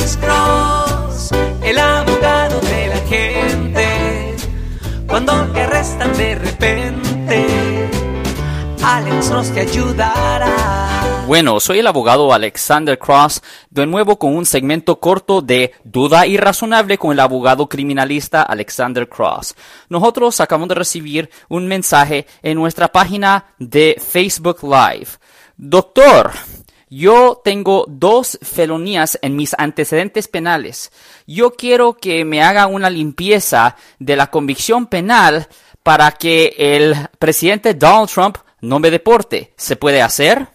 Alex Cross, el abogado de la gente. Cuando te arrestan de repente, Alex Cross te ayudará. Bueno, soy el abogado Alexander Cross, de nuevo con un segmento corto de Duda Irrazonable con el abogado criminalista Alexander Cross. Nosotros acabamos de recibir un mensaje en nuestra página de Facebook Live. Doctor, yo tengo dos felonías en mis antecedentes penales. Yo quiero que me haga una limpieza de la convicción penal para que el presidente Donald Trump no me deporte. ¿Se puede hacer?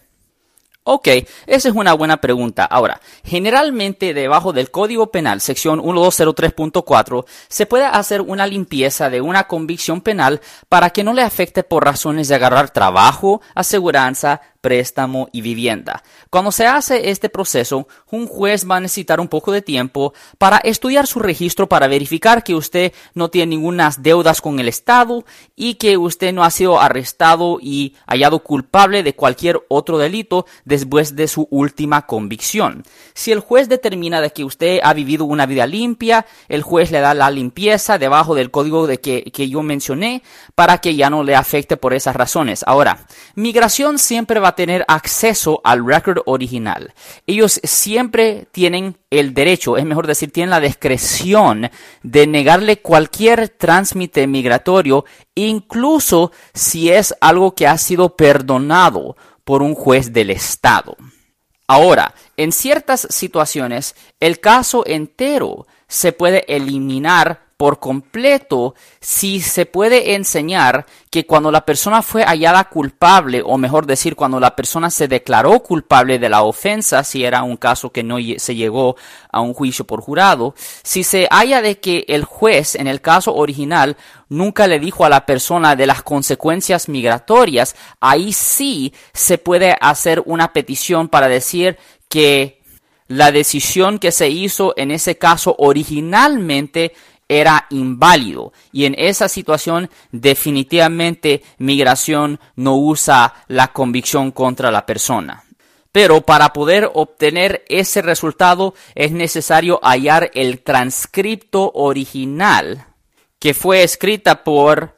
Ok, esa es una buena pregunta. Ahora, generalmente debajo del Código Penal, sección 1203.4, se puede hacer una limpieza de una convicción penal para que no le afecte por razones de agarrar trabajo, aseguranza, préstamo y vivienda. Cuando se hace este proceso, un juez va a necesitar un poco de tiempo para estudiar su registro para verificar que usted no tiene ninguna deudas con el Estado y que usted no ha sido arrestado y hallado culpable de cualquier otro delito después de su última convicción. Si el juez determina de que usted ha vivido una vida limpia, el juez le da la limpieza debajo del código de que, que yo mencioné para que ya no le afecte por esas razones. Ahora, migración siempre va a tener acceso al record original. Ellos siempre tienen el derecho, es mejor decir, tienen la discreción de negarle cualquier tránsmite migratorio, incluso si es algo que ha sido perdonado por un juez del Estado. Ahora, en ciertas situaciones, el caso entero se puede eliminar por completo si se puede enseñar que cuando la persona fue hallada culpable, o mejor decir, cuando la persona se declaró culpable de la ofensa, si era un caso que no se llegó a un juicio por jurado, si se halla de que el juez en el caso original nunca le dijo a la persona de las consecuencias migratorias, ahí sí se puede hacer una petición para decir que la decisión que se hizo en ese caso originalmente era inválido y en esa situación definitivamente migración no usa la convicción contra la persona. Pero para poder obtener ese resultado es necesario hallar el transcripto original que fue escrita por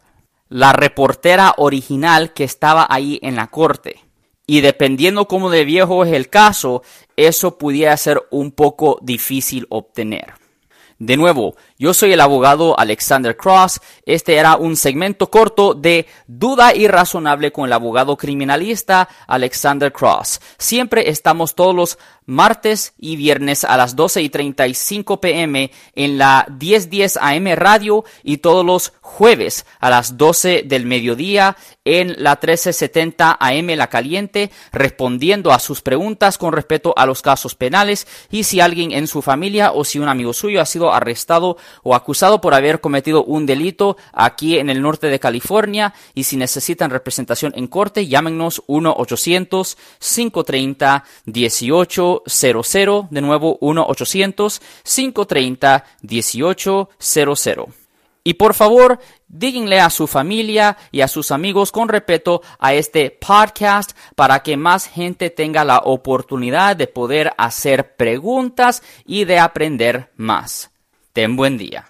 la reportera original que estaba ahí en la corte. Y dependiendo cómo de viejo es el caso, eso pudiera ser un poco difícil obtener. De nuevo, yo soy el abogado Alexander Cross. Este era un segmento corto de Duda Irrazonable con el abogado criminalista Alexander Cross. Siempre estamos todos los martes y viernes a las 12 y 35 pm en la 1010 AM radio y todos los jueves a las 12 del mediodía en la 1370 AM La Caliente, respondiendo a sus preguntas con respecto a los casos penales y si alguien en su familia o si un amigo suyo ha sido arrestado o acusado por haber cometido un delito aquí en el norte de California y si necesitan representación en corte, llámenos 1-800-530-1800, de nuevo 1-800-530-1800. Y por favor, díganle a su familia y a sus amigos con respeto a este podcast para que más gente tenga la oportunidad de poder hacer preguntas y de aprender más. Ten buen día.